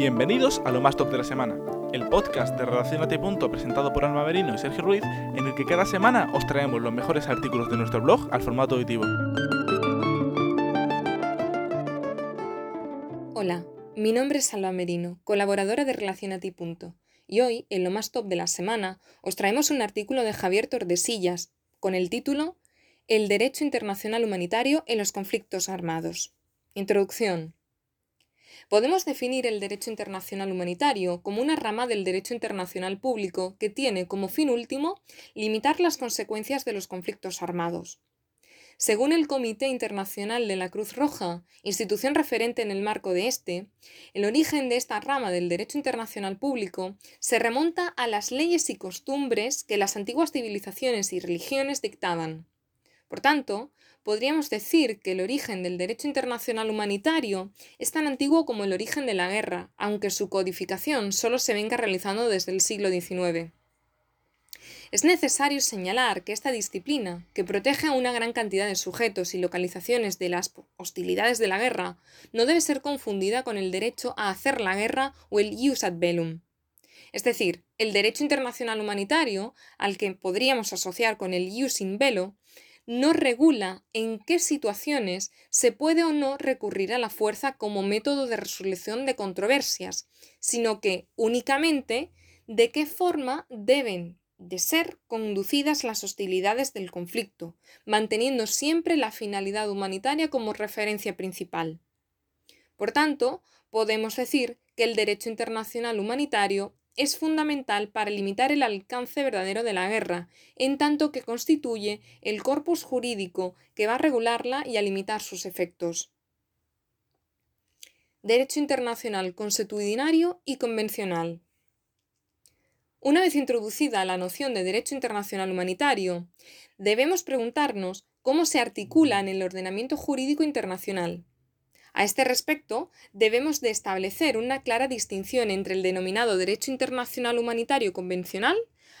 Bienvenidos a lo más top de la semana, el podcast de Relacionate Punto presentado por Alma Merino y Sergio Ruiz, en el que cada semana os traemos los mejores artículos de nuestro blog al formato auditivo. Hola, mi nombre es Alba Merino, colaboradora de Relacionate Punto, y hoy, en lo más top de la semana, os traemos un artículo de Javier Tordesillas con el título El derecho internacional humanitario en los conflictos armados. Introducción. Podemos definir el derecho internacional humanitario como una rama del derecho internacional público que tiene como fin último limitar las consecuencias de los conflictos armados. Según el Comité Internacional de la Cruz Roja, institución referente en el marco de este, el origen de esta rama del derecho internacional público se remonta a las leyes y costumbres que las antiguas civilizaciones y religiones dictaban. Por tanto, podríamos decir que el origen del derecho internacional humanitario es tan antiguo como el origen de la guerra, aunque su codificación solo se venga realizando desde el siglo XIX. Es necesario señalar que esta disciplina, que protege a una gran cantidad de sujetos y localizaciones de las hostilidades de la guerra, no debe ser confundida con el derecho a hacer la guerra o el jus ad bellum. Es decir, el derecho internacional humanitario, al que podríamos asociar con el jus in bello, no regula en qué situaciones se puede o no recurrir a la fuerza como método de resolución de controversias, sino que únicamente de qué forma deben de ser conducidas las hostilidades del conflicto, manteniendo siempre la finalidad humanitaria como referencia principal. Por tanto, podemos decir que el derecho internacional humanitario es fundamental para limitar el alcance verdadero de la guerra, en tanto que constituye el corpus jurídico que va a regularla y a limitar sus efectos. Derecho internacional consuetudinario y convencional. Una vez introducida la noción de derecho internacional humanitario, debemos preguntarnos cómo se articula en el ordenamiento jurídico internacional. A este respecto, debemos de establecer una clara distinción entre el denominado derecho internacional humanitario convencional,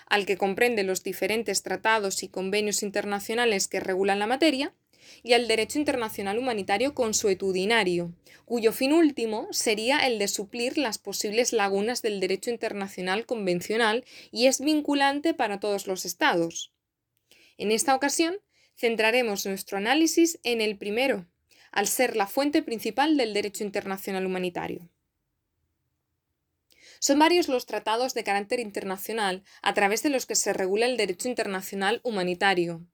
al que comprende los diferentes tratados y convenios internacionales que regulan la materia, y al derecho internacional humanitario consuetudinario, cuyo fin último sería el de suplir las posibles lagunas del derecho internacional convencional y es vinculante para todos los estados. En esta ocasión, centraremos nuestro análisis en el primero, al ser la fuente principal del derecho internacional humanitario. Son varios los tratados de carácter internacional a través de los que se regula el derecho internacional humanitario.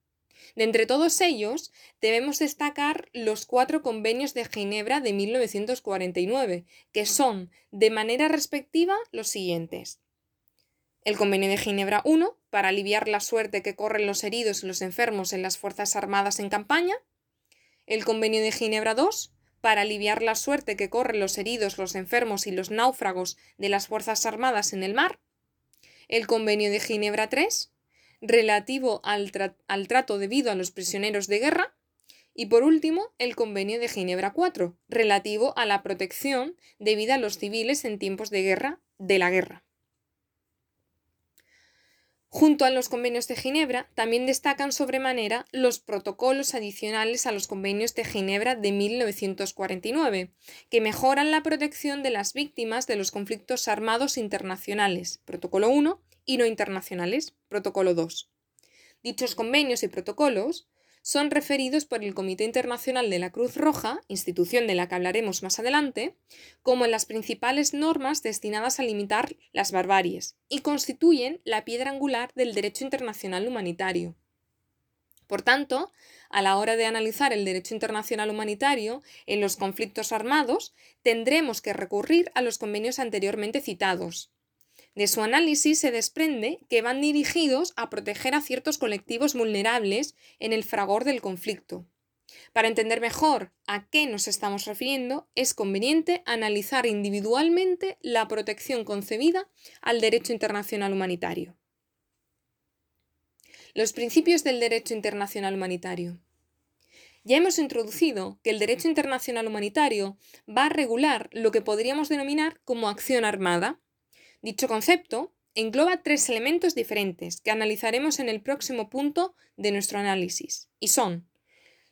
De entre todos ellos, debemos destacar los cuatro convenios de Ginebra de 1949, que son, de manera respectiva, los siguientes. El Convenio de Ginebra I, para aliviar la suerte que corren los heridos y los enfermos en las Fuerzas Armadas en campaña el Convenio de Ginebra II, para aliviar la suerte que corren los heridos, los enfermos y los náufragos de las Fuerzas Armadas en el mar, el Convenio de Ginebra III, relativo al, al trato debido a los prisioneros de guerra, y por último, el Convenio de Ginebra IV, relativo a la protección debida a los civiles en tiempos de guerra de la guerra. Junto a los convenios de Ginebra, también destacan sobremanera los protocolos adicionales a los convenios de Ginebra de 1949, que mejoran la protección de las víctimas de los conflictos armados internacionales, protocolo 1, y no internacionales, protocolo 2. Dichos convenios y protocolos son referidos por el Comité Internacional de la Cruz Roja, institución de la que hablaremos más adelante, como las principales normas destinadas a limitar las barbaries y constituyen la piedra angular del derecho internacional humanitario. Por tanto, a la hora de analizar el derecho internacional humanitario en los conflictos armados, tendremos que recurrir a los convenios anteriormente citados, de su análisis se desprende que van dirigidos a proteger a ciertos colectivos vulnerables en el fragor del conflicto. Para entender mejor a qué nos estamos refiriendo, es conveniente analizar individualmente la protección concebida al derecho internacional humanitario. Los principios del derecho internacional humanitario. Ya hemos introducido que el derecho internacional humanitario va a regular lo que podríamos denominar como acción armada, Dicho concepto engloba tres elementos diferentes que analizaremos en el próximo punto de nuestro análisis, y son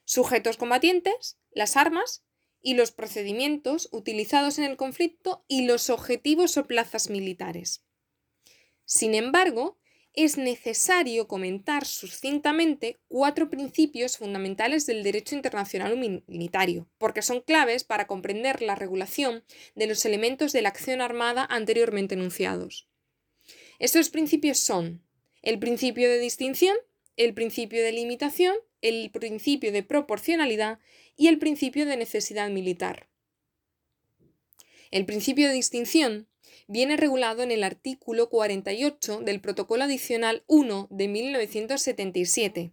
sujetos combatientes, las armas y los procedimientos utilizados en el conflicto y los objetivos o plazas militares. Sin embargo, es necesario comentar sucintamente cuatro principios fundamentales del derecho internacional humanitario, porque son claves para comprender la regulación de los elementos de la acción armada anteriormente enunciados. Estos principios son el principio de distinción, el principio de limitación, el principio de proporcionalidad y el principio de necesidad militar. El principio de distinción viene regulado en el artículo 48 del Protocolo Adicional 1 de 1977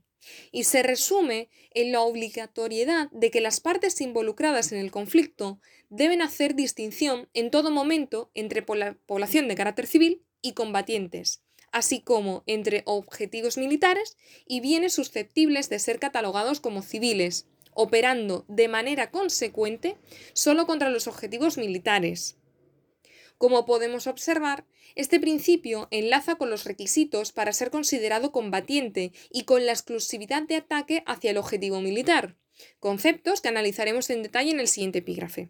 y se resume en la obligatoriedad de que las partes involucradas en el conflicto deben hacer distinción en todo momento entre población de carácter civil y combatientes, así como entre objetivos militares y bienes susceptibles de ser catalogados como civiles, operando de manera consecuente solo contra los objetivos militares. Como podemos observar, este principio enlaza con los requisitos para ser considerado combatiente y con la exclusividad de ataque hacia el objetivo militar, conceptos que analizaremos en detalle en el siguiente epígrafe.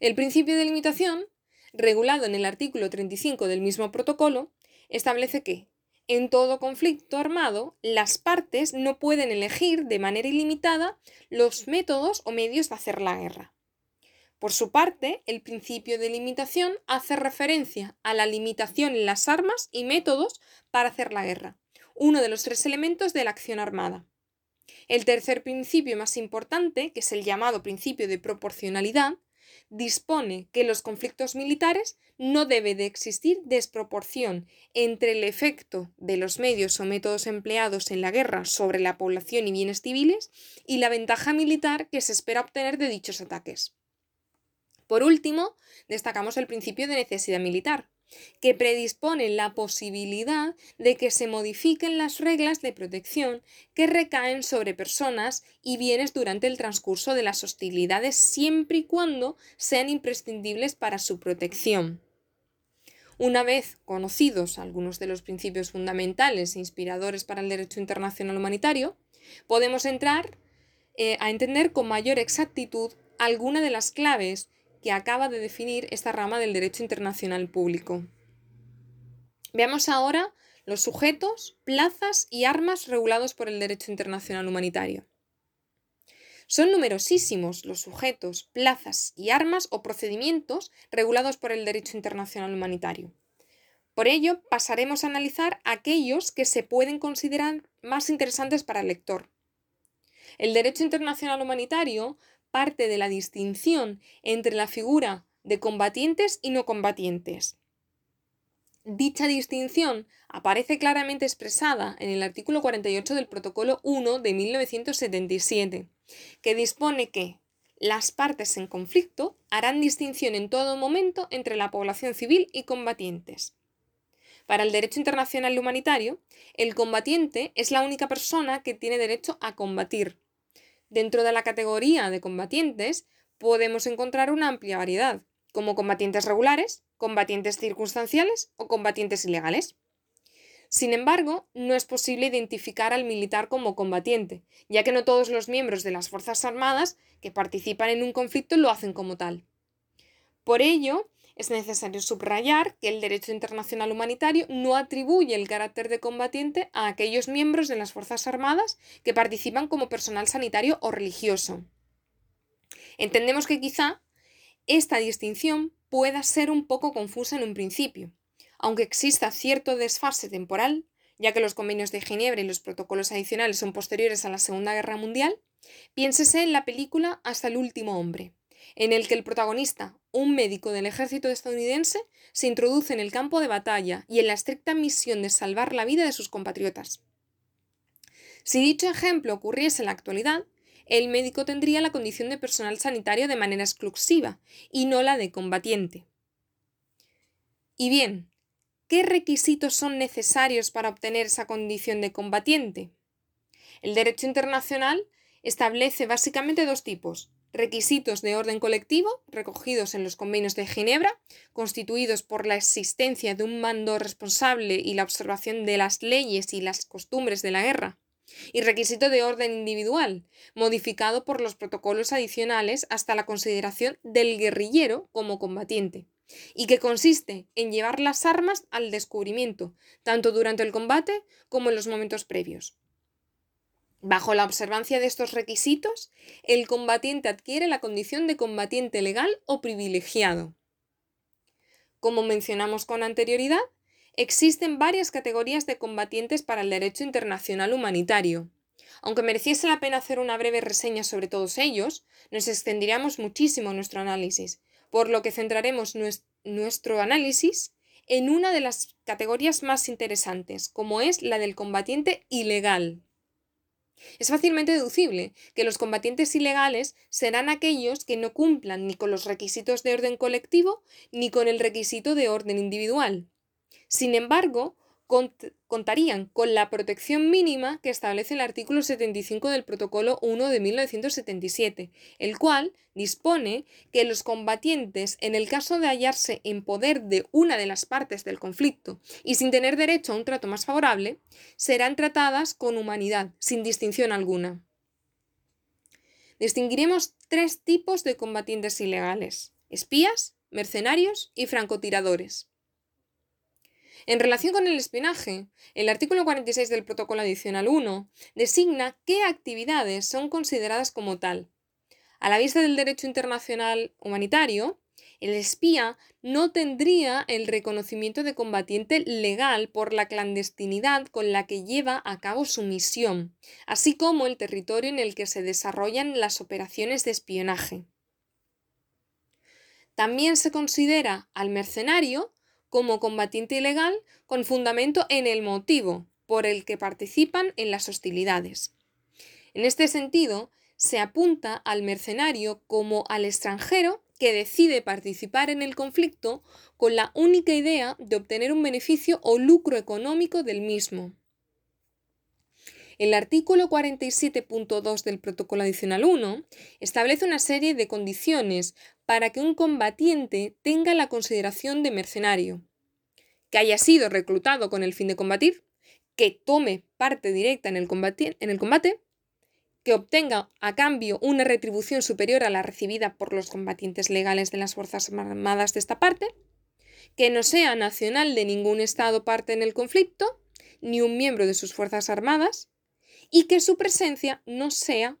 El principio de limitación, regulado en el artículo 35 del mismo protocolo, establece que, en todo conflicto armado, las partes no pueden elegir de manera ilimitada los métodos o medios de hacer la guerra. Por su parte, el principio de limitación hace referencia a la limitación en las armas y métodos para hacer la guerra, uno de los tres elementos de la acción armada. El tercer principio más importante, que es el llamado principio de proporcionalidad, dispone que en los conflictos militares no debe de existir desproporción entre el efecto de los medios o métodos empleados en la guerra sobre la población y bienes civiles y la ventaja militar que se espera obtener de dichos ataques. Por último, destacamos el principio de necesidad militar, que predispone la posibilidad de que se modifiquen las reglas de protección que recaen sobre personas y bienes durante el transcurso de las hostilidades siempre y cuando sean imprescindibles para su protección. Una vez conocidos algunos de los principios fundamentales e inspiradores para el derecho internacional humanitario, podemos entrar eh, a entender con mayor exactitud alguna de las claves que acaba de definir esta rama del derecho internacional público. Veamos ahora los sujetos, plazas y armas regulados por el derecho internacional humanitario. Son numerosísimos los sujetos, plazas y armas o procedimientos regulados por el derecho internacional humanitario. Por ello, pasaremos a analizar aquellos que se pueden considerar más interesantes para el lector. El derecho internacional humanitario parte de la distinción entre la figura de combatientes y no combatientes. Dicha distinción aparece claramente expresada en el artículo 48 del Protocolo 1 de 1977, que dispone que las partes en conflicto harán distinción en todo momento entre la población civil y combatientes. Para el derecho internacional humanitario, el combatiente es la única persona que tiene derecho a combatir, Dentro de la categoría de combatientes podemos encontrar una amplia variedad, como combatientes regulares, combatientes circunstanciales o combatientes ilegales. Sin embargo, no es posible identificar al militar como combatiente, ya que no todos los miembros de las Fuerzas Armadas que participan en un conflicto lo hacen como tal. Por ello, es necesario subrayar que el derecho internacional humanitario no atribuye el carácter de combatiente a aquellos miembros de las Fuerzas Armadas que participan como personal sanitario o religioso. Entendemos que quizá esta distinción pueda ser un poco confusa en un principio, aunque exista cierto desfase temporal, ya que los convenios de Ginebra y los protocolos adicionales son posteriores a la Segunda Guerra Mundial, piénsese en la película Hasta el último hombre, en el que el protagonista, un médico del ejército estadounidense, se introduce en el campo de batalla y en la estricta misión de salvar la vida de sus compatriotas. Si dicho ejemplo ocurriese en la actualidad, el médico tendría la condición de personal sanitario de manera exclusiva y no la de combatiente. Y bien, ¿qué requisitos son necesarios para obtener esa condición de combatiente? El derecho internacional establece básicamente dos tipos, requisitos de orden colectivo recogidos en los convenios de Ginebra, constituidos por la existencia de un mando responsable y la observación de las leyes y las costumbres de la guerra, y requisito de orden individual, modificado por los protocolos adicionales hasta la consideración del guerrillero como combatiente, y que consiste en llevar las armas al descubrimiento, tanto durante el combate como en los momentos previos. Bajo la observancia de estos requisitos, el combatiente adquiere la condición de combatiente legal o privilegiado. Como mencionamos con anterioridad, existen varias categorías de combatientes para el derecho internacional humanitario. Aunque mereciese la pena hacer una breve reseña sobre todos ellos, nos extenderíamos muchísimo nuestro análisis, por lo que centraremos nuestro análisis en una de las categorías más interesantes, como es la del combatiente ilegal. Es fácilmente deducible que los combatientes ilegales serán aquellos que no cumplan ni con los requisitos de orden colectivo ni con el requisito de orden individual. Sin embargo, contarían con la protección mínima que establece el artículo 75 del Protocolo 1 de 1977, el cual dispone que los combatientes, en el caso de hallarse en poder de una de las partes del conflicto y sin tener derecho a un trato más favorable, serán tratadas con humanidad, sin distinción alguna. Distinguiremos tres tipos de combatientes ilegales, espías, mercenarios y francotiradores. En relación con el espionaje, el artículo 46 del Protocolo Adicional 1 designa qué actividades son consideradas como tal. A la vista del derecho internacional humanitario, el espía no tendría el reconocimiento de combatiente legal por la clandestinidad con la que lleva a cabo su misión, así como el territorio en el que se desarrollan las operaciones de espionaje. También se considera al mercenario como combatiente ilegal con fundamento en el motivo por el que participan en las hostilidades. En este sentido, se apunta al mercenario como al extranjero que decide participar en el conflicto con la única idea de obtener un beneficio o lucro económico del mismo. El artículo 47.2 del Protocolo Adicional 1 establece una serie de condiciones para que un combatiente tenga la consideración de mercenario, que haya sido reclutado con el fin de combatir, que tome parte directa en el, combate, en el combate, que obtenga a cambio una retribución superior a la recibida por los combatientes legales de las Fuerzas Armadas de esta parte, que no sea nacional de ningún Estado parte en el conflicto, ni un miembro de sus Fuerzas Armadas, y que su presencia no sea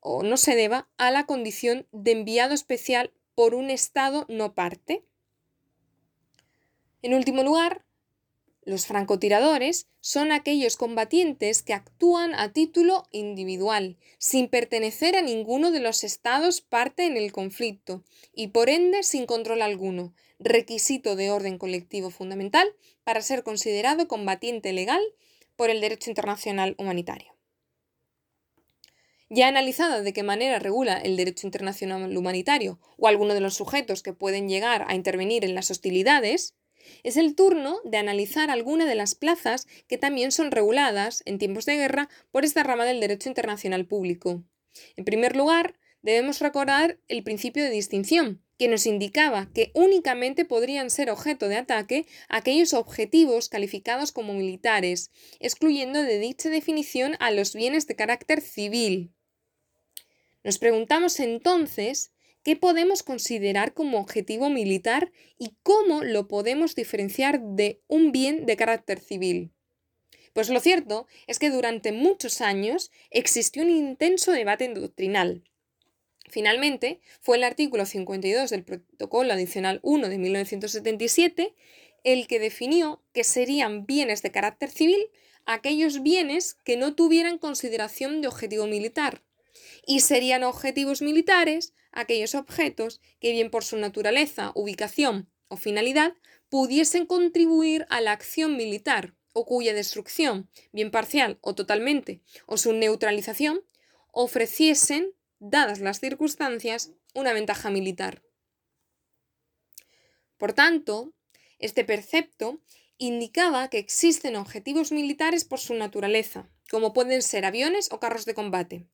o no se deba a la condición de enviado especial por un Estado no parte. En último lugar, los francotiradores son aquellos combatientes que actúan a título individual, sin pertenecer a ninguno de los estados parte en el conflicto y por ende sin control alguno, requisito de orden colectivo fundamental para ser considerado combatiente legal por el derecho internacional humanitario. Ya analizado de qué manera regula el derecho internacional humanitario o alguno de los sujetos que pueden llegar a intervenir en las hostilidades, es el turno de analizar alguna de las plazas que también son reguladas en tiempos de guerra por esta rama del derecho internacional público. En primer lugar, debemos recordar el principio de distinción, que nos indicaba que únicamente podrían ser objeto de ataque aquellos objetivos calificados como militares, excluyendo de dicha definición a los bienes de carácter civil. Nos preguntamos entonces qué podemos considerar como objetivo militar y cómo lo podemos diferenciar de un bien de carácter civil. Pues lo cierto es que durante muchos años existió un intenso debate doctrinal Finalmente, fue el artículo 52 del Protocolo Adicional 1 de 1977 el que definió que serían bienes de carácter civil aquellos bienes que no tuvieran consideración de objetivo militar y serían objetivos militares aquellos objetos que bien por su naturaleza, ubicación o finalidad pudiesen contribuir a la acción militar o cuya destrucción, bien parcial o totalmente, o su neutralización, ofreciesen dadas las circunstancias, una ventaja militar. Por tanto, este precepto indicaba que existen objetivos militares por su naturaleza, como pueden ser aviones o carros de combate,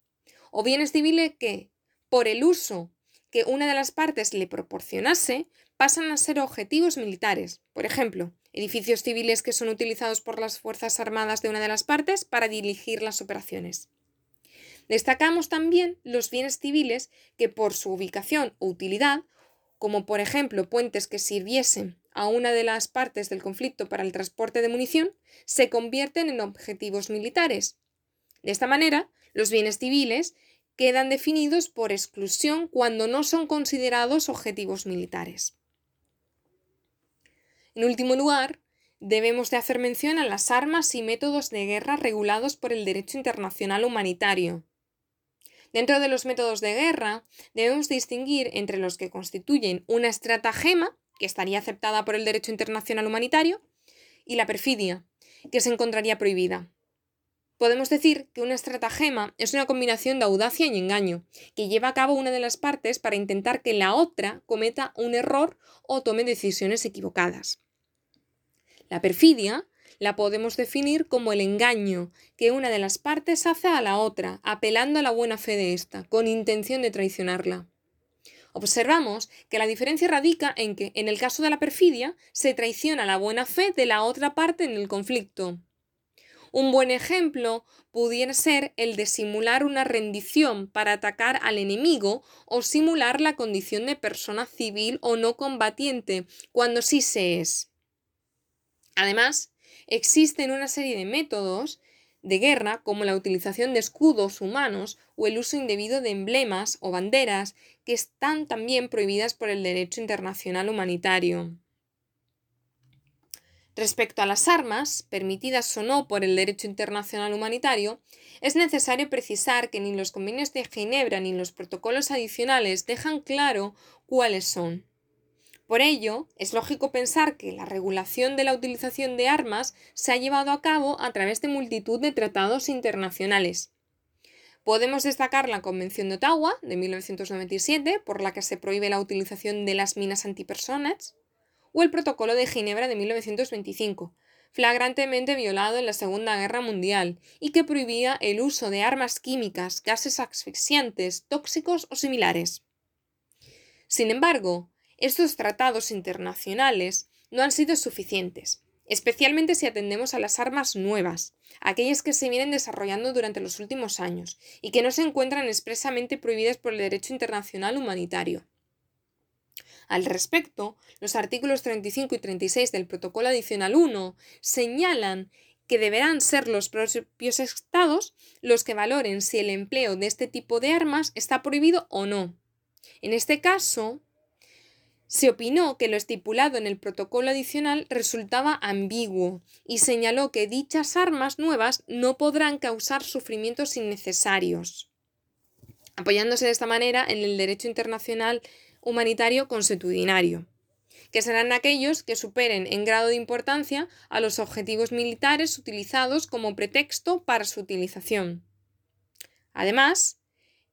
o bienes civiles que, por el uso que una de las partes le proporcionase, pasan a ser objetivos militares, por ejemplo, edificios civiles que son utilizados por las Fuerzas Armadas de una de las partes para dirigir las operaciones. Destacamos también los bienes civiles que por su ubicación o utilidad, como por ejemplo puentes que sirviesen a una de las partes del conflicto para el transporte de munición, se convierten en objetivos militares. De esta manera, los bienes civiles quedan definidos por exclusión cuando no son considerados objetivos militares. En último lugar, debemos de hacer mención a las armas y métodos de guerra regulados por el derecho internacional humanitario. Dentro de los métodos de guerra, debemos distinguir entre los que constituyen una estratagema, que estaría aceptada por el derecho internacional humanitario, y la perfidia, que se encontraría prohibida. Podemos decir que una estratagema es una combinación de audacia y engaño, que lleva a cabo una de las partes para intentar que la otra cometa un error o tome decisiones equivocadas. La perfidia la podemos definir como el engaño que una de las partes hace a la otra, apelando a la buena fe de ésta, con intención de traicionarla. Observamos que la diferencia radica en que, en el caso de la perfidia, se traiciona la buena fe de la otra parte en el conflicto. Un buen ejemplo pudiera ser el de simular una rendición para atacar al enemigo o simular la condición de persona civil o no combatiente, cuando sí se es. Además, Existen una serie de métodos de guerra, como la utilización de escudos humanos o el uso indebido de emblemas o banderas, que están también prohibidas por el derecho internacional humanitario. Respecto a las armas, permitidas o no por el derecho internacional humanitario, es necesario precisar que ni los convenios de Ginebra ni los protocolos adicionales dejan claro cuáles son. Por ello, es lógico pensar que la regulación de la utilización de armas se ha llevado a cabo a través de multitud de tratados internacionales. Podemos destacar la Convención de Ottawa de 1997, por la que se prohíbe la utilización de las minas antipersonas, o el Protocolo de Ginebra de 1925, flagrantemente violado en la Segunda Guerra Mundial y que prohibía el uso de armas químicas, gases asfixiantes, tóxicos o similares. Sin embargo, estos tratados internacionales no han sido suficientes, especialmente si atendemos a las armas nuevas, aquellas que se vienen desarrollando durante los últimos años y que no se encuentran expresamente prohibidas por el derecho internacional humanitario. Al respecto, los artículos 35 y 36 del Protocolo Adicional 1 señalan que deberán ser los propios estados los que valoren si el empleo de este tipo de armas está prohibido o no. En este caso, se opinó que lo estipulado en el protocolo adicional resultaba ambiguo y señaló que dichas armas nuevas no podrán causar sufrimientos innecesarios, apoyándose de esta manera en el derecho internacional humanitario consuetudinario, que serán aquellos que superen en grado de importancia a los objetivos militares utilizados como pretexto para su utilización. Además,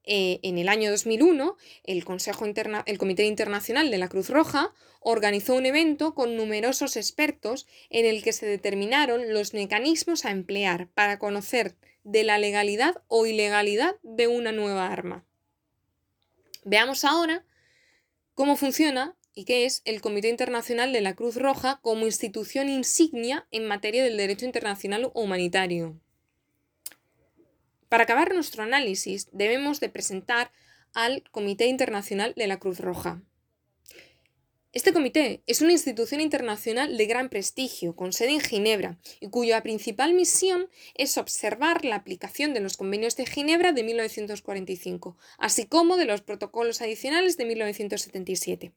eh, en el año 2001, el, Consejo el Comité Internacional de la Cruz Roja organizó un evento con numerosos expertos en el que se determinaron los mecanismos a emplear para conocer de la legalidad o ilegalidad de una nueva arma. Veamos ahora cómo funciona y qué es el Comité Internacional de la Cruz Roja como institución insignia en materia del derecho internacional humanitario. Para acabar nuestro análisis debemos de presentar al Comité Internacional de la Cruz Roja. Este comité es una institución internacional de gran prestigio, con sede en Ginebra, y cuya principal misión es observar la aplicación de los convenios de Ginebra de 1945, así como de los protocolos adicionales de 1977.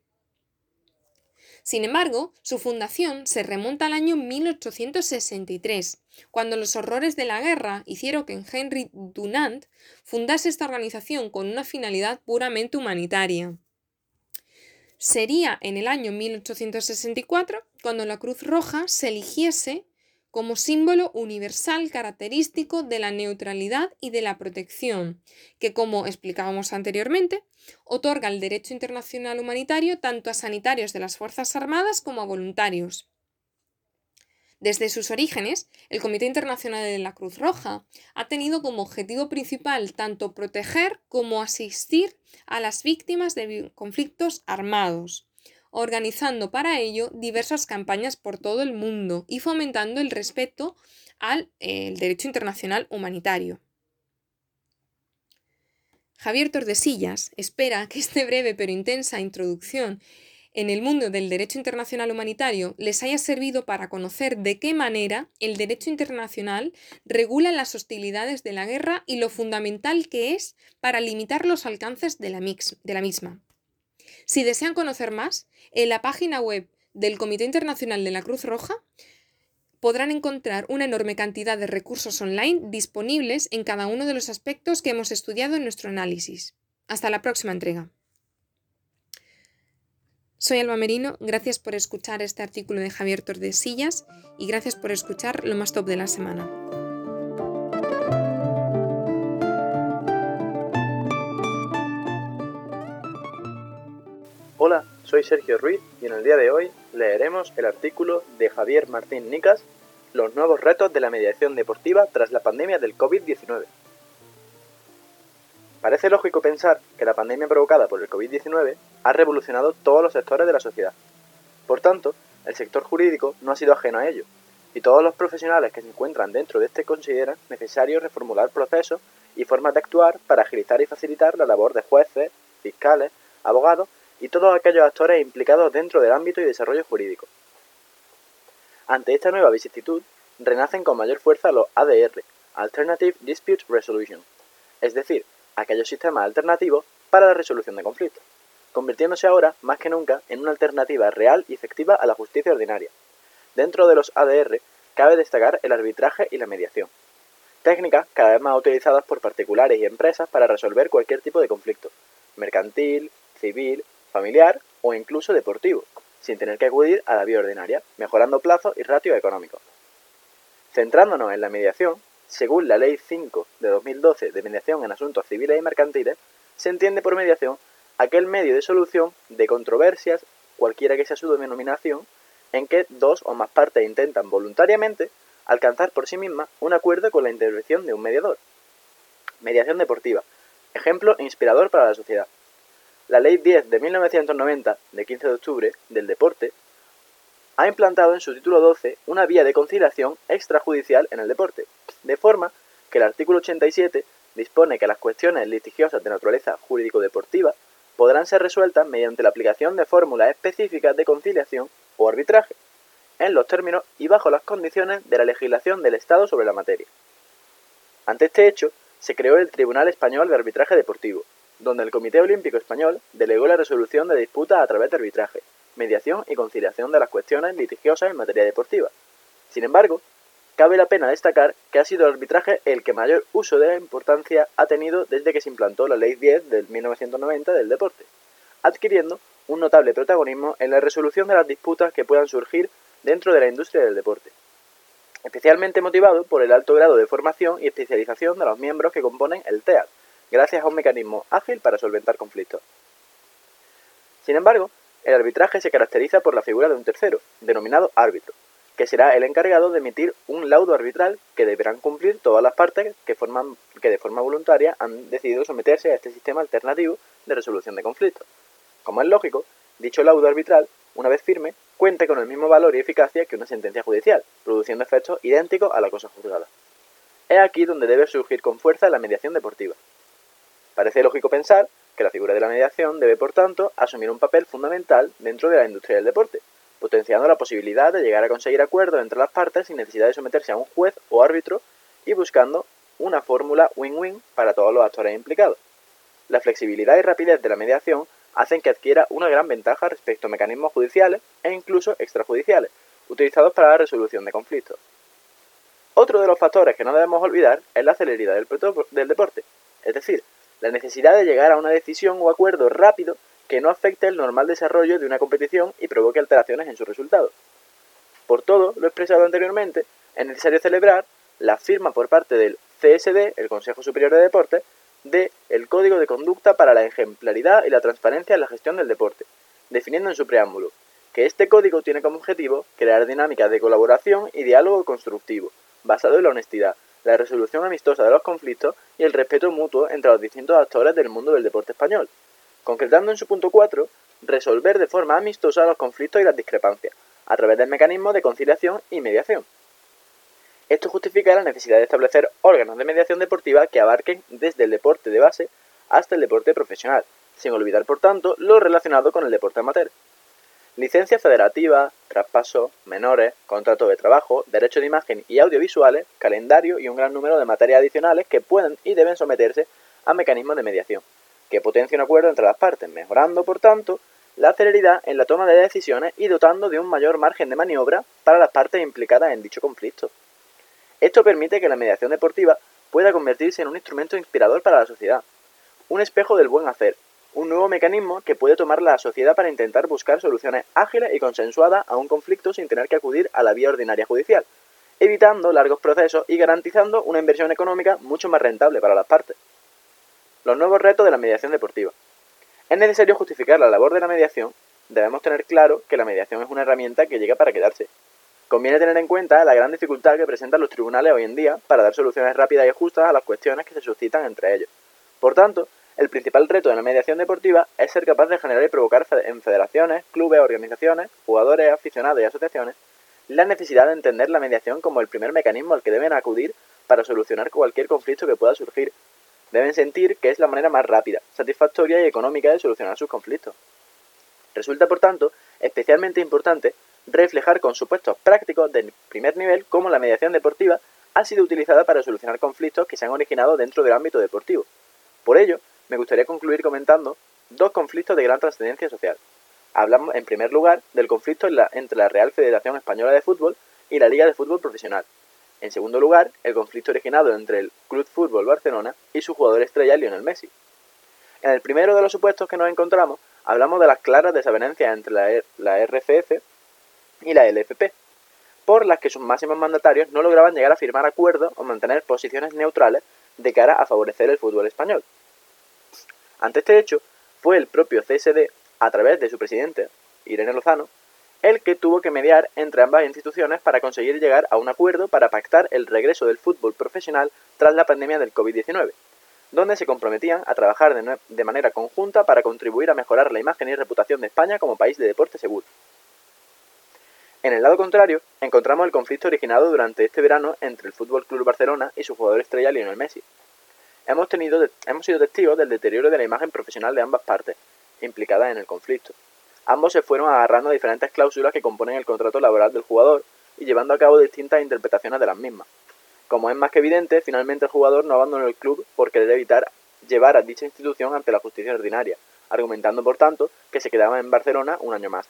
Sin embargo, su fundación se remonta al año 1863, cuando los horrores de la guerra hicieron que Henry Dunant fundase esta organización con una finalidad puramente humanitaria. Sería en el año 1864 cuando la Cruz Roja se eligiese como símbolo universal característico de la neutralidad y de la protección, que como explicábamos anteriormente, otorga el derecho internacional humanitario tanto a sanitarios de las Fuerzas Armadas como a voluntarios. Desde sus orígenes, el Comité Internacional de la Cruz Roja ha tenido como objetivo principal tanto proteger como asistir a las víctimas de conflictos armados, organizando para ello diversas campañas por todo el mundo y fomentando el respeto al derecho internacional humanitario. Javier Tordesillas espera que esta breve pero intensa introducción en el mundo del derecho internacional humanitario les haya servido para conocer de qué manera el derecho internacional regula las hostilidades de la guerra y lo fundamental que es para limitar los alcances de la, de la misma. Si desean conocer más, en la página web del Comité Internacional de la Cruz Roja podrán encontrar una enorme cantidad de recursos online disponibles en cada uno de los aspectos que hemos estudiado en nuestro análisis. Hasta la próxima entrega. Soy Alba Merino, gracias por escuchar este artículo de Javier Tordesillas y gracias por escuchar lo más top de la semana. Hola, soy Sergio Ruiz y en el día de hoy leeremos el artículo de Javier Martín Nicas, Los nuevos retos de la mediación deportiva tras la pandemia del COVID-19. Parece lógico pensar que la pandemia provocada por el COVID-19 ha revolucionado todos los sectores de la sociedad. Por tanto, el sector jurídico no ha sido ajeno a ello, y todos los profesionales que se encuentran dentro de este consideran necesario reformular procesos y formas de actuar para agilizar y facilitar la labor de jueces, fiscales, abogados y todos aquellos actores implicados dentro del ámbito y desarrollo jurídico. Ante esta nueva vicisitud, renacen con mayor fuerza los ADR, Alternative Dispute Resolution, es decir, aquellos sistemas alternativos para la resolución de conflictos, convirtiéndose ahora, más que nunca, en una alternativa real y efectiva a la justicia ordinaria. Dentro de los ADR cabe destacar el arbitraje y la mediación, técnicas cada vez más utilizadas por particulares y empresas para resolver cualquier tipo de conflicto, mercantil, civil, familiar o incluso deportivo, sin tener que acudir a la vía ordinaria, mejorando plazos y ratios económicos. Centrándonos en la mediación, según la Ley 5 de 2012 de mediación en asuntos civiles y mercantiles, se entiende por mediación aquel medio de solución de controversias, cualquiera que sea su denominación, en que dos o más partes intentan voluntariamente alcanzar por sí mismas un acuerdo con la intervención de un mediador. Mediación deportiva. Ejemplo inspirador para la sociedad. La Ley 10 de 1990, de 15 de octubre, del deporte, ha implantado en su título 12 una vía de conciliación extrajudicial en el deporte, de forma que el artículo 87 dispone que las cuestiones litigiosas de naturaleza jurídico-deportiva podrán ser resueltas mediante la aplicación de fórmulas específicas de conciliación o arbitraje, en los términos y bajo las condiciones de la legislación del Estado sobre la materia. Ante este hecho, se creó el Tribunal Español de Arbitraje Deportivo, donde el Comité Olímpico Español delegó la resolución de disputas a través de arbitraje, mediación y conciliación de las cuestiones litigiosas en materia deportiva. Sin embargo, Cabe la pena destacar que ha sido el arbitraje el que mayor uso de importancia ha tenido desde que se implantó la Ley 10 del 1990 del deporte, adquiriendo un notable protagonismo en la resolución de las disputas que puedan surgir dentro de la industria del deporte, especialmente motivado por el alto grado de formación y especialización de los miembros que componen el TEAD, gracias a un mecanismo ágil para solventar conflictos. Sin embargo, el arbitraje se caracteriza por la figura de un tercero, denominado árbitro, que será el encargado de emitir un laudo arbitral que deberán cumplir todas las partes que, forman, que de forma voluntaria han decidido someterse a este sistema alternativo de resolución de conflictos. Como es lógico, dicho laudo arbitral, una vez firme, cuenta con el mismo valor y eficacia que una sentencia judicial, produciendo efectos idénticos a la cosa juzgada. Es aquí donde debe surgir con fuerza la mediación deportiva. Parece lógico pensar que la figura de la mediación debe, por tanto, asumir un papel fundamental dentro de la industria del deporte, potenciando la posibilidad de llegar a conseguir acuerdos entre las partes sin necesidad de someterse a un juez o árbitro y buscando una fórmula win-win para todos los actores implicados. La flexibilidad y rapidez de la mediación hacen que adquiera una gran ventaja respecto a mecanismos judiciales e incluso extrajudiciales, utilizados para la resolución de conflictos. Otro de los factores que no debemos olvidar es la celeridad del, del deporte, es decir, la necesidad de llegar a una decisión o acuerdo rápido que no afecte el normal desarrollo de una competición y provoque alteraciones en su resultado. Por todo lo expresado anteriormente, es necesario celebrar la firma por parte del CSD, el Consejo Superior de Deportes, de el Código de Conducta para la Ejemplaridad y la Transparencia en la Gestión del Deporte, definiendo en su preámbulo que este código tiene como objetivo crear dinámicas de colaboración y diálogo constructivo, basado en la honestidad, la resolución amistosa de los conflictos y el respeto mutuo entre los distintos actores del mundo del deporte español, concretando en su punto 4 resolver de forma amistosa los conflictos y las discrepancias, a través del mecanismo de conciliación y mediación. Esto justifica la necesidad de establecer órganos de mediación deportiva que abarquen desde el deporte de base hasta el deporte profesional, sin olvidar por tanto lo relacionado con el deporte amateur. Licencia federativa, traspaso, menores, contrato de trabajo, derecho de imagen y audiovisuales, calendario y un gran número de materias adicionales que pueden y deben someterse a mecanismos de mediación, que potencia un acuerdo entre las partes, mejorando, por tanto, la celeridad en la toma de decisiones y dotando de un mayor margen de maniobra para las partes implicadas en dicho conflicto. Esto permite que la mediación deportiva pueda convertirse en un instrumento inspirador para la sociedad, un espejo del buen hacer, un nuevo mecanismo que puede tomar la sociedad para intentar buscar soluciones ágiles y consensuadas a un conflicto sin tener que acudir a la vía ordinaria judicial, evitando largos procesos y garantizando una inversión económica mucho más rentable para las partes. Los nuevos retos de la mediación deportiva. Es necesario justificar la labor de la mediación, debemos tener claro que la mediación es una herramienta que llega para quedarse, Conviene tener en cuenta la gran dificultad que presentan los tribunales hoy en día para dar soluciones rápidas y justas a las cuestiones que se suscitan entre ellos. Por tanto, el principal reto de la mediación deportiva es ser capaz de generar y provocar en federaciones, clubes, organizaciones, jugadores, aficionados y asociaciones la necesidad de entender la mediación como el primer mecanismo al que deben acudir para solucionar cualquier conflicto que pueda surgir. Deben sentir que es la manera más rápida, satisfactoria y económica de solucionar sus conflictos. Resulta, por tanto, especialmente importante reflejar con supuestos prácticos del primer nivel cómo la mediación deportiva ha sido utilizada para solucionar conflictos que se han originado dentro del ámbito deportivo. Por ello, me gustaría concluir comentando dos conflictos de gran trascendencia social. Hablamos, en primer lugar, del conflicto entre la Real Federación Española de Fútbol y la Liga de Fútbol Profesional. En segundo lugar, el conflicto originado entre el Club Fútbol Barcelona y su jugador estrella Lionel Messi. En el primero de los supuestos que nos encontramos, hablamos de las claras desavenencias entre la, la RCF y la LFP, por las que sus máximos mandatarios no lograban llegar a firmar acuerdos o mantener posiciones neutrales de cara a favorecer el fútbol español. Ante este hecho, fue el propio CSD, a través de su presidente, Irene Lozano, el que tuvo que mediar entre ambas instituciones para conseguir llegar a un acuerdo para pactar el regreso del fútbol profesional tras la pandemia del COVID-19, donde se comprometían a trabajar de, de, manera conjunta para contribuir a mejorar la imagen y reputación de España como país de deporte seguro. En el lado contrario, encontramos el conflicto originado durante este verano entre el Fútbol Club Barcelona y su jugador estrella Lionel Messi. Hemos, tenido, hemos sido testigos del deterioro de la imagen profesional de ambas partes, implicadas en el conflicto. Ambos se fueron agarrando a diferentes cláusulas que componen el contrato laboral del jugador y llevando a cabo distintas interpretaciones de las mismas. Como es más que evidente, finalmente el jugador no abandonó el club por querer evitar llevar a dicha institución ante la justicia ordinaria, argumentando por tanto que se quedaba en Barcelona un año más.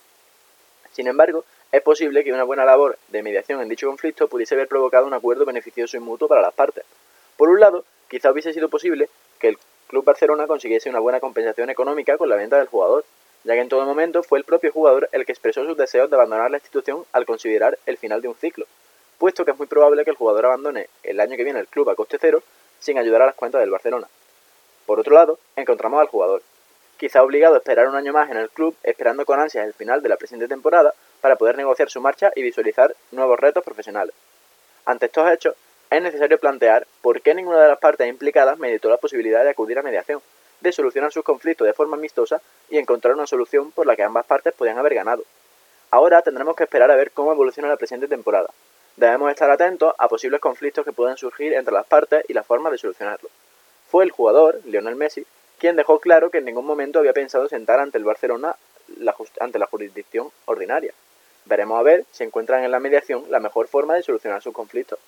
Sin embargo, es posible que una buena labor de mediación en dicho conflicto pudiese haber provocado un acuerdo beneficioso y mutuo para las partes. Por un lado, quizá hubiese sido posible que el Club Barcelona consiguiese una buena compensación económica con la venta del jugador, ya que en todo momento fue el propio jugador el que expresó sus deseos de abandonar la institución al considerar el final de un ciclo, puesto que es muy probable que el jugador abandone el año que viene el club a coste cero sin ayudar a las cuentas del Barcelona. Por otro lado, encontramos al jugador, quizá obligado a esperar un año más en el club, esperando con ansias el final de la presente temporada, para poder negociar su marcha y visualizar nuevos retos profesionales. Ante estos hechos, es necesario plantear por qué ninguna de las partes implicadas meditó la posibilidad de acudir a mediación, de solucionar sus conflictos de forma amistosa y encontrar una solución por la que ambas partes podían haber ganado. Ahora tendremos que esperar a ver cómo evoluciona la presente temporada. Debemos estar atentos a posibles conflictos que puedan surgir entre las partes y la forma de solucionarlos. Fue el jugador, Lionel Messi, quien dejó claro que en ningún momento había pensado sentar ante el Barcelona ante la jurisdicción ordinaria. Veremos a ver si encuentran en la mediación la mejor forma de solucionar sus conflictos.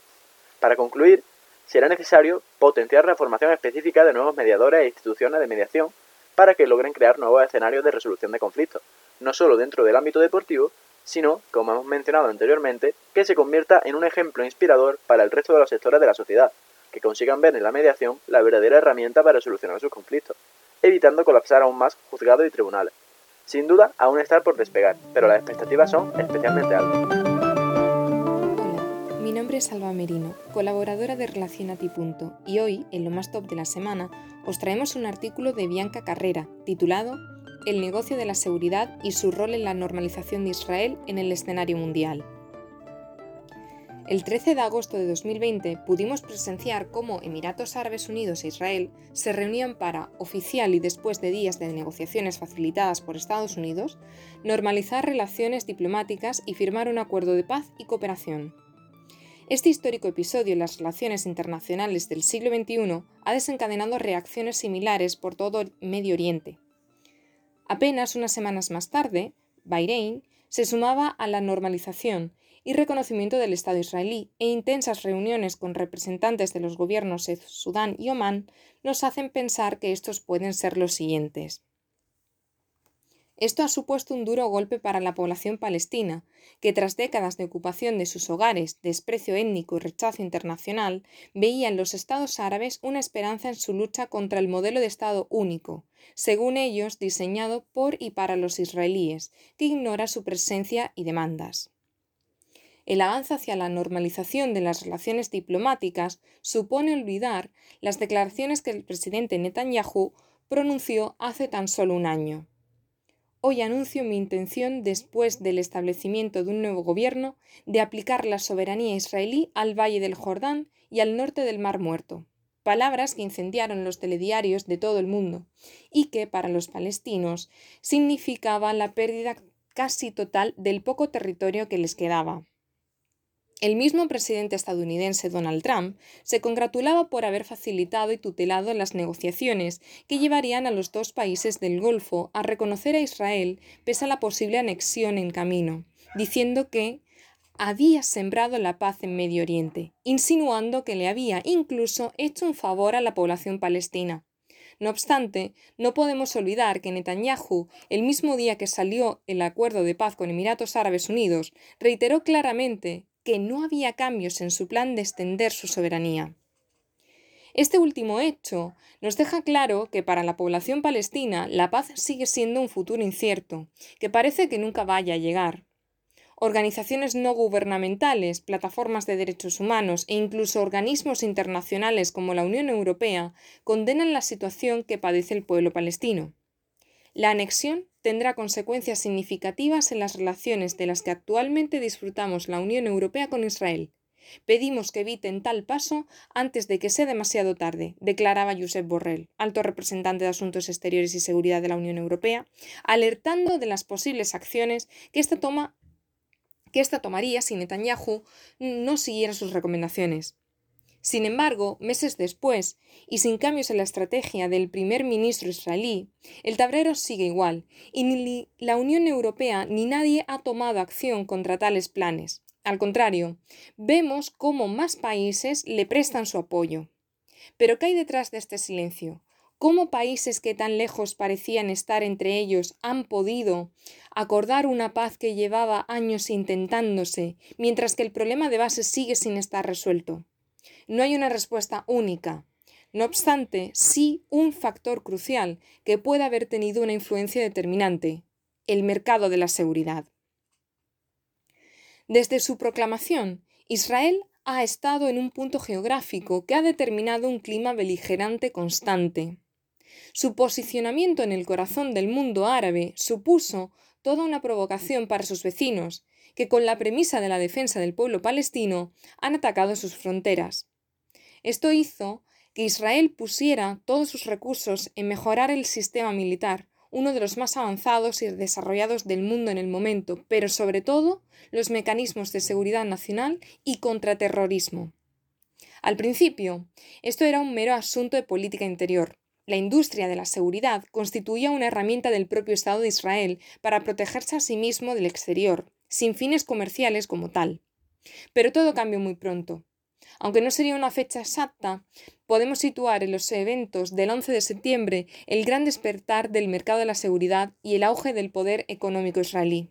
Para concluir, será necesario potenciar la formación específica de nuevos mediadores e instituciones de mediación para que logren crear nuevos escenarios de resolución de conflictos, no solo dentro del ámbito deportivo, sino, como hemos mencionado anteriormente, que se convierta en un ejemplo inspirador para el resto de los sectores de la sociedad, que consigan ver en la mediación la verdadera herramienta para solucionar sus conflictos, evitando colapsar aún más juzgados y tribunales. Sin duda, aún está por despegar, pero las expectativas son especialmente altas. Mi nombre es Alba Merino, colaboradora de Relacionati. y hoy, en lo más top de la semana, os traemos un artículo de Bianca Carrera, titulado El negocio de la seguridad y su rol en la normalización de Israel en el escenario mundial. El 13 de agosto de 2020 pudimos presenciar cómo Emiratos Árabes Unidos e Israel se reunían para, oficial y después de días de negociaciones facilitadas por Estados Unidos, normalizar relaciones diplomáticas y firmar un acuerdo de paz y cooperación. Este histórico episodio en las relaciones internacionales del siglo XXI ha desencadenado reacciones similares por todo Medio Oriente. Apenas unas semanas más tarde, Bahrein se sumaba a la normalización y reconocimiento del Estado israelí e intensas reuniones con representantes de los gobiernos de Sudán y Omán nos hacen pensar que estos pueden ser los siguientes. Esto ha supuesto un duro golpe para la población palestina, que tras décadas de ocupación de sus hogares, desprecio étnico y rechazo internacional, veía en los estados árabes una esperanza en su lucha contra el modelo de Estado único, según ellos diseñado por y para los israelíes, que ignora su presencia y demandas. El avance hacia la normalización de las relaciones diplomáticas supone olvidar las declaraciones que el presidente Netanyahu pronunció hace tan solo un año. Hoy anuncio mi intención, después del establecimiento de un nuevo gobierno, de aplicar la soberanía israelí al Valle del Jordán y al norte del Mar Muerto. Palabras que incendiaron los telediarios de todo el mundo y que, para los palestinos, significaban la pérdida casi total del poco territorio que les quedaba. El mismo presidente estadounidense Donald Trump se congratulaba por haber facilitado y tutelado las negociaciones que llevarían a los dos países del Golfo a reconocer a Israel pese a la posible anexión en camino, diciendo que había sembrado la paz en Medio Oriente, insinuando que le había incluso hecho un favor a la población palestina. No obstante, no podemos olvidar que Netanyahu, el mismo día que salió el acuerdo de paz con Emiratos Árabes Unidos, reiteró claramente que no había cambios en su plan de extender su soberanía. Este último hecho nos deja claro que para la población palestina la paz sigue siendo un futuro incierto, que parece que nunca vaya a llegar. Organizaciones no gubernamentales, plataformas de derechos humanos e incluso organismos internacionales como la Unión Europea condenan la situación que padece el pueblo palestino. La anexión tendrá consecuencias significativas en las relaciones de las que actualmente disfrutamos la Unión Europea con Israel. Pedimos que eviten tal paso antes de que sea demasiado tarde, declaraba Josep Borrell, alto representante de Asuntos Exteriores y Seguridad de la Unión Europea, alertando de las posibles acciones que esta, que esta tomaría si Netanyahu no siguiera sus recomendaciones. Sin embargo, meses después, y sin cambios en la estrategia del primer ministro israelí, el tablero sigue igual, y ni la Unión Europea ni nadie ha tomado acción contra tales planes. Al contrario, vemos cómo más países le prestan su apoyo. Pero ¿qué hay detrás de este silencio? ¿Cómo países que tan lejos parecían estar entre ellos han podido acordar una paz que llevaba años intentándose, mientras que el problema de base sigue sin estar resuelto? No hay una respuesta única. No obstante, sí un factor crucial que puede haber tenido una influencia determinante, el mercado de la seguridad. Desde su proclamación, Israel ha estado en un punto geográfico que ha determinado un clima beligerante constante. Su posicionamiento en el corazón del mundo árabe supuso toda una provocación para sus vecinos, que con la premisa de la defensa del pueblo palestino han atacado sus fronteras. Esto hizo que Israel pusiera todos sus recursos en mejorar el sistema militar, uno de los más avanzados y desarrollados del mundo en el momento, pero sobre todo los mecanismos de seguridad nacional y contraterrorismo. Al principio, esto era un mero asunto de política interior. La industria de la seguridad constituía una herramienta del propio Estado de Israel para protegerse a sí mismo del exterior, sin fines comerciales como tal. Pero todo cambió muy pronto. Aunque no sería una fecha exacta, podemos situar en los eventos del 11 de septiembre el gran despertar del mercado de la seguridad y el auge del poder económico israelí.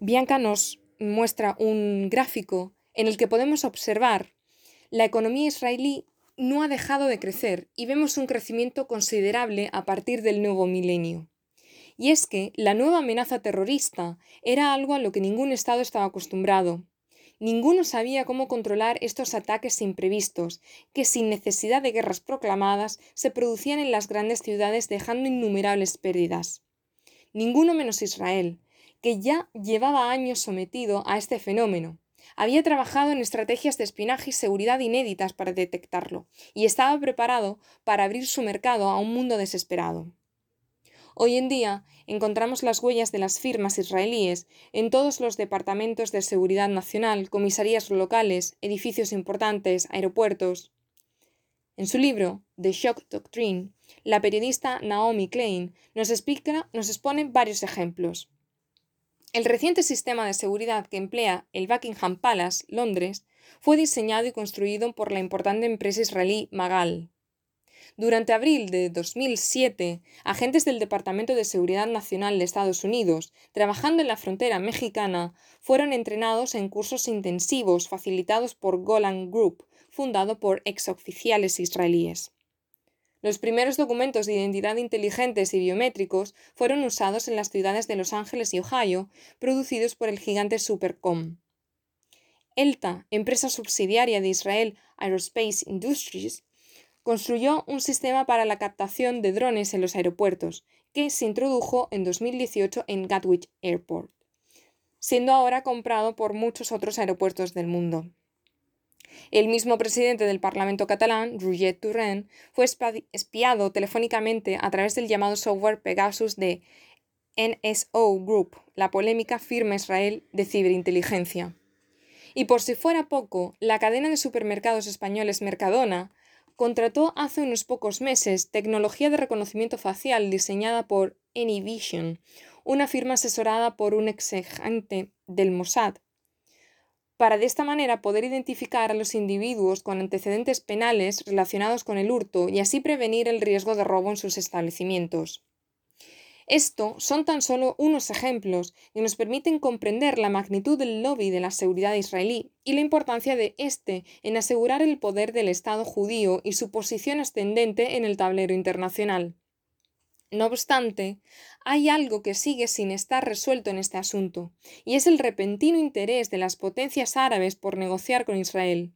Bianca nos muestra un gráfico en el que podemos observar la economía israelí no ha dejado de crecer y vemos un crecimiento considerable a partir del nuevo milenio. Y es que la nueva amenaza terrorista era algo a lo que ningún Estado estaba acostumbrado, Ninguno sabía cómo controlar estos ataques imprevistos, que sin necesidad de guerras proclamadas se producían en las grandes ciudades dejando innumerables pérdidas. Ninguno menos Israel, que ya llevaba años sometido a este fenómeno. Había trabajado en estrategias de espionaje y seguridad inéditas para detectarlo, y estaba preparado para abrir su mercado a un mundo desesperado. Hoy en día encontramos las huellas de las firmas israelíes en todos los departamentos de seguridad nacional, comisarías locales, edificios importantes, aeropuertos. En su libro, The Shock Doctrine, la periodista Naomi Klein nos, expone varios ejemplos. El reciente sistema de seguridad que emplea el Buckingham Palace, Londres, fue diseñado y construido por la importante empresa israelí Magal. Durante abril de 2007, agentes del Departamento de Seguridad Nacional de Estados Unidos, trabajando en la frontera mexicana, fueron entrenados en cursos intensivos facilitados por Golan Group, fundado por exoficiales israelíes. Los primeros documentos de identidad inteligentes y biométricos fueron usados en las ciudades de Los Ángeles y Ohio, producidos por el gigante Supercom. ELTA, empresa subsidiaria de Israel Aerospace Industries, construyó un sistema para la captación de drones en los aeropuertos, que se introdujo en 2018 en Gatwick Airport, siendo ahora comprado por muchos otros aeropuertos del mundo. El mismo presidente del Parlamento catalán, Roger Turren, fue espiado telefónicamente a través del llamado software Pegasus de NSO Group, la polémica firma Israel de ciberinteligencia. Y por si fuera poco, la cadena de supermercados españoles Mercadona contrató hace unos pocos meses tecnología de reconocimiento facial diseñada por Anyvision, una firma asesorada por un exegente del Mossad, para de esta manera poder identificar a los individuos con antecedentes penales relacionados con el hurto y así prevenir el riesgo de robo en sus establecimientos. Esto son tan solo unos ejemplos que nos permiten comprender la magnitud del lobby de la seguridad israelí y la importancia de éste en asegurar el poder del Estado judío y su posición ascendente en el tablero internacional. No obstante, hay algo que sigue sin estar resuelto en este asunto, y es el repentino interés de las potencias árabes por negociar con Israel.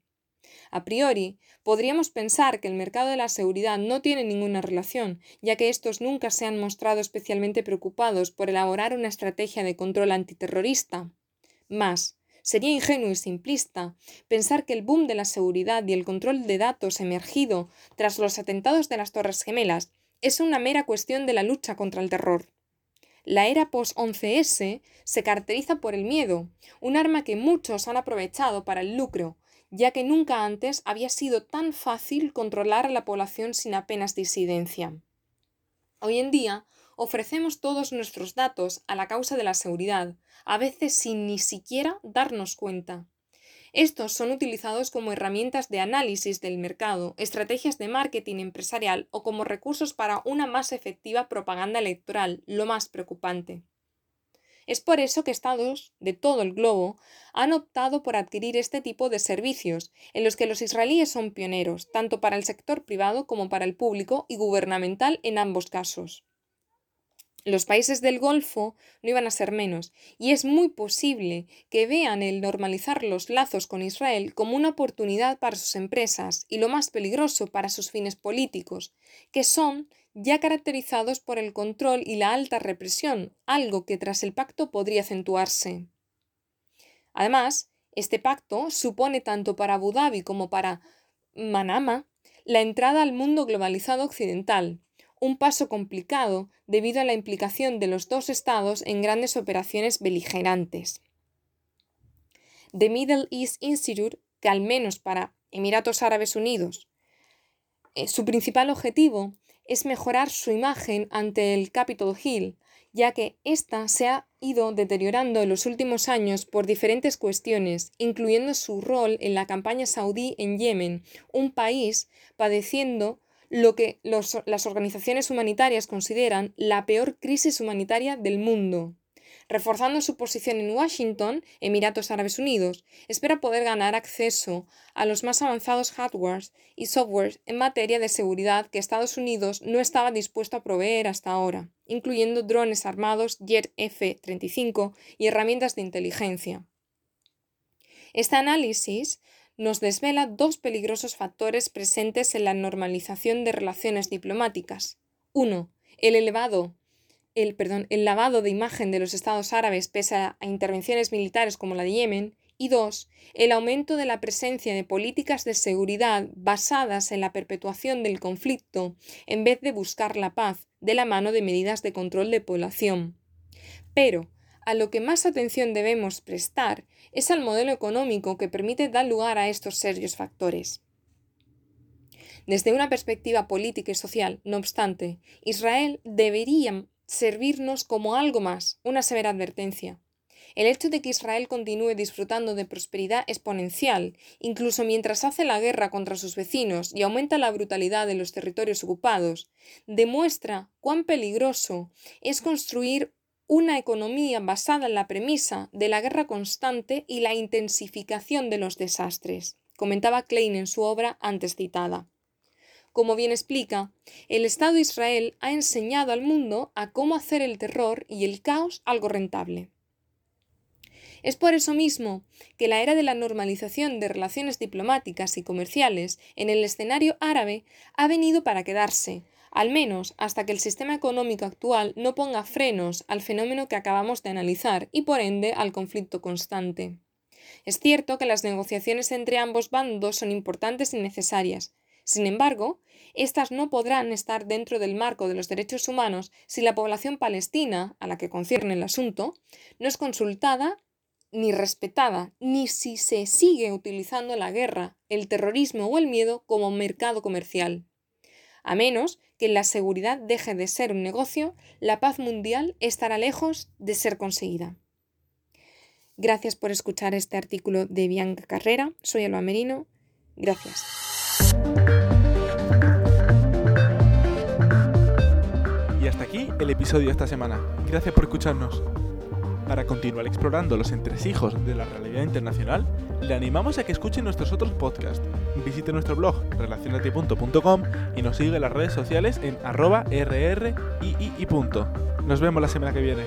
A priori, podríamos pensar que el mercado de la seguridad no tiene ninguna relación, ya que estos nunca se han mostrado especialmente preocupados por elaborar una estrategia de control antiterrorista. Más, sería ingenuo y simplista pensar que el boom de la seguridad y el control de datos emergido tras los atentados de las Torres Gemelas es una mera cuestión de la lucha contra el terror. La era post-11S se caracteriza por el miedo, un arma que muchos han aprovechado para el lucro, ya que nunca antes había sido tan fácil controlar a la población sin apenas disidencia. Hoy en día ofrecemos todos nuestros datos a la causa de la seguridad, a veces sin ni siquiera darnos cuenta. Estos son utilizados como herramientas de análisis del mercado, estrategias de marketing empresarial o como recursos para una más efectiva propaganda electoral, lo más preocupante. Es por eso que estados de todo el globo han optado por adquirir este tipo de servicios, en los que los israelíes son pioneros, tanto para el sector privado como para el público y gubernamental en ambos casos. Los países del Golfo no iban a ser menos, y es muy posible que vean el normalizar los lazos con Israel como una oportunidad para sus empresas y lo más peligroso para sus fines políticos, que son ya caracterizados por el control y la alta represión, algo que tras el pacto podría acentuarse. Además, este pacto supone tanto para Abu Dhabi como para Manama la entrada al mundo globalizado occidental, un paso complicado debido a la implicación de los dos estados en grandes operaciones beligerantes. The Middle East Institute, que al menos para Emiratos Árabes Unidos, eh, su principal objetivo es mejorar su imagen ante el Capitol Hill, ya que ésta se ha ido deteriorando en los últimos años por diferentes cuestiones, incluyendo su rol en la campaña saudí en Yemen, un país padeciendo lo que las organizaciones humanitarias consideran la peor crisis humanitaria del mundo. Reforzando su posición en Washington, Emiratos Árabes Unidos, espera poder ganar acceso a los más avanzados hardwares y softwares en materia de seguridad que Estados Unidos no estaba dispuesto a proveer hasta ahora, incluyendo drones armados Jet F-35 y herramientas de inteligencia. Este análisis nos desvela dos peligrosos factores presentes en la normalización de relaciones diplomáticas. Uno, el elevado el, perdón, el lavado de imagen de los estados árabes pese a intervenciones militares como la de Yemen, y dos, el aumento de la presencia de políticas de seguridad basadas en la perpetuación del conflicto en vez de buscar la paz de la mano de medidas de control de población. Pero, a lo que más atención debemos prestar es al modelo económico que permite dar lugar a estos serios factores. Desde una perspectiva política y social, no obstante, Israel debería servirnos como algo más, una severa advertencia. El hecho de que Israel continúe disfrutando de prosperidad exponencial, incluso mientras hace la guerra contra sus vecinos y aumenta la brutalidad de los territorios ocupados, demuestra cuán peligroso es construir una economía basada en la premisa de la guerra constante y la intensificación de los desastres, comentaba Klein en su obra antes citada. Como bien explica, el Estado de Israel ha enseñado al mundo a cómo hacer el terror y el caos algo rentable. Es por eso mismo que la era de la normalización de relaciones diplomáticas y comerciales en el escenario árabe ha venido para quedarse, al menos hasta que el sistema económico actual no ponga frenos al fenómeno que acabamos de analizar y por ende al conflicto constante. Es cierto que las negociaciones entre ambos bandos son importantes y necesarias. Sin embargo, estas no podrán estar dentro del marco de los derechos humanos si la población palestina, a la que concierne el asunto, no es consultada ni respetada, ni si se sigue utilizando la guerra, el terrorismo o el miedo como mercado comercial. A menos que la seguridad deje de ser un negocio, la paz mundial estará lejos de ser conseguida. Gracias por escuchar este artículo de Bianca Carrera. Soy Alba Merino. Gracias. Y hasta aquí el episodio de esta semana. Gracias por escucharnos. Para continuar explorando los entresijos de la realidad internacional, le animamos a que escuche nuestros otros podcasts. Visite nuestro blog relacionati.com y nos siga en las redes sociales en arroba rr Nos vemos la semana que viene.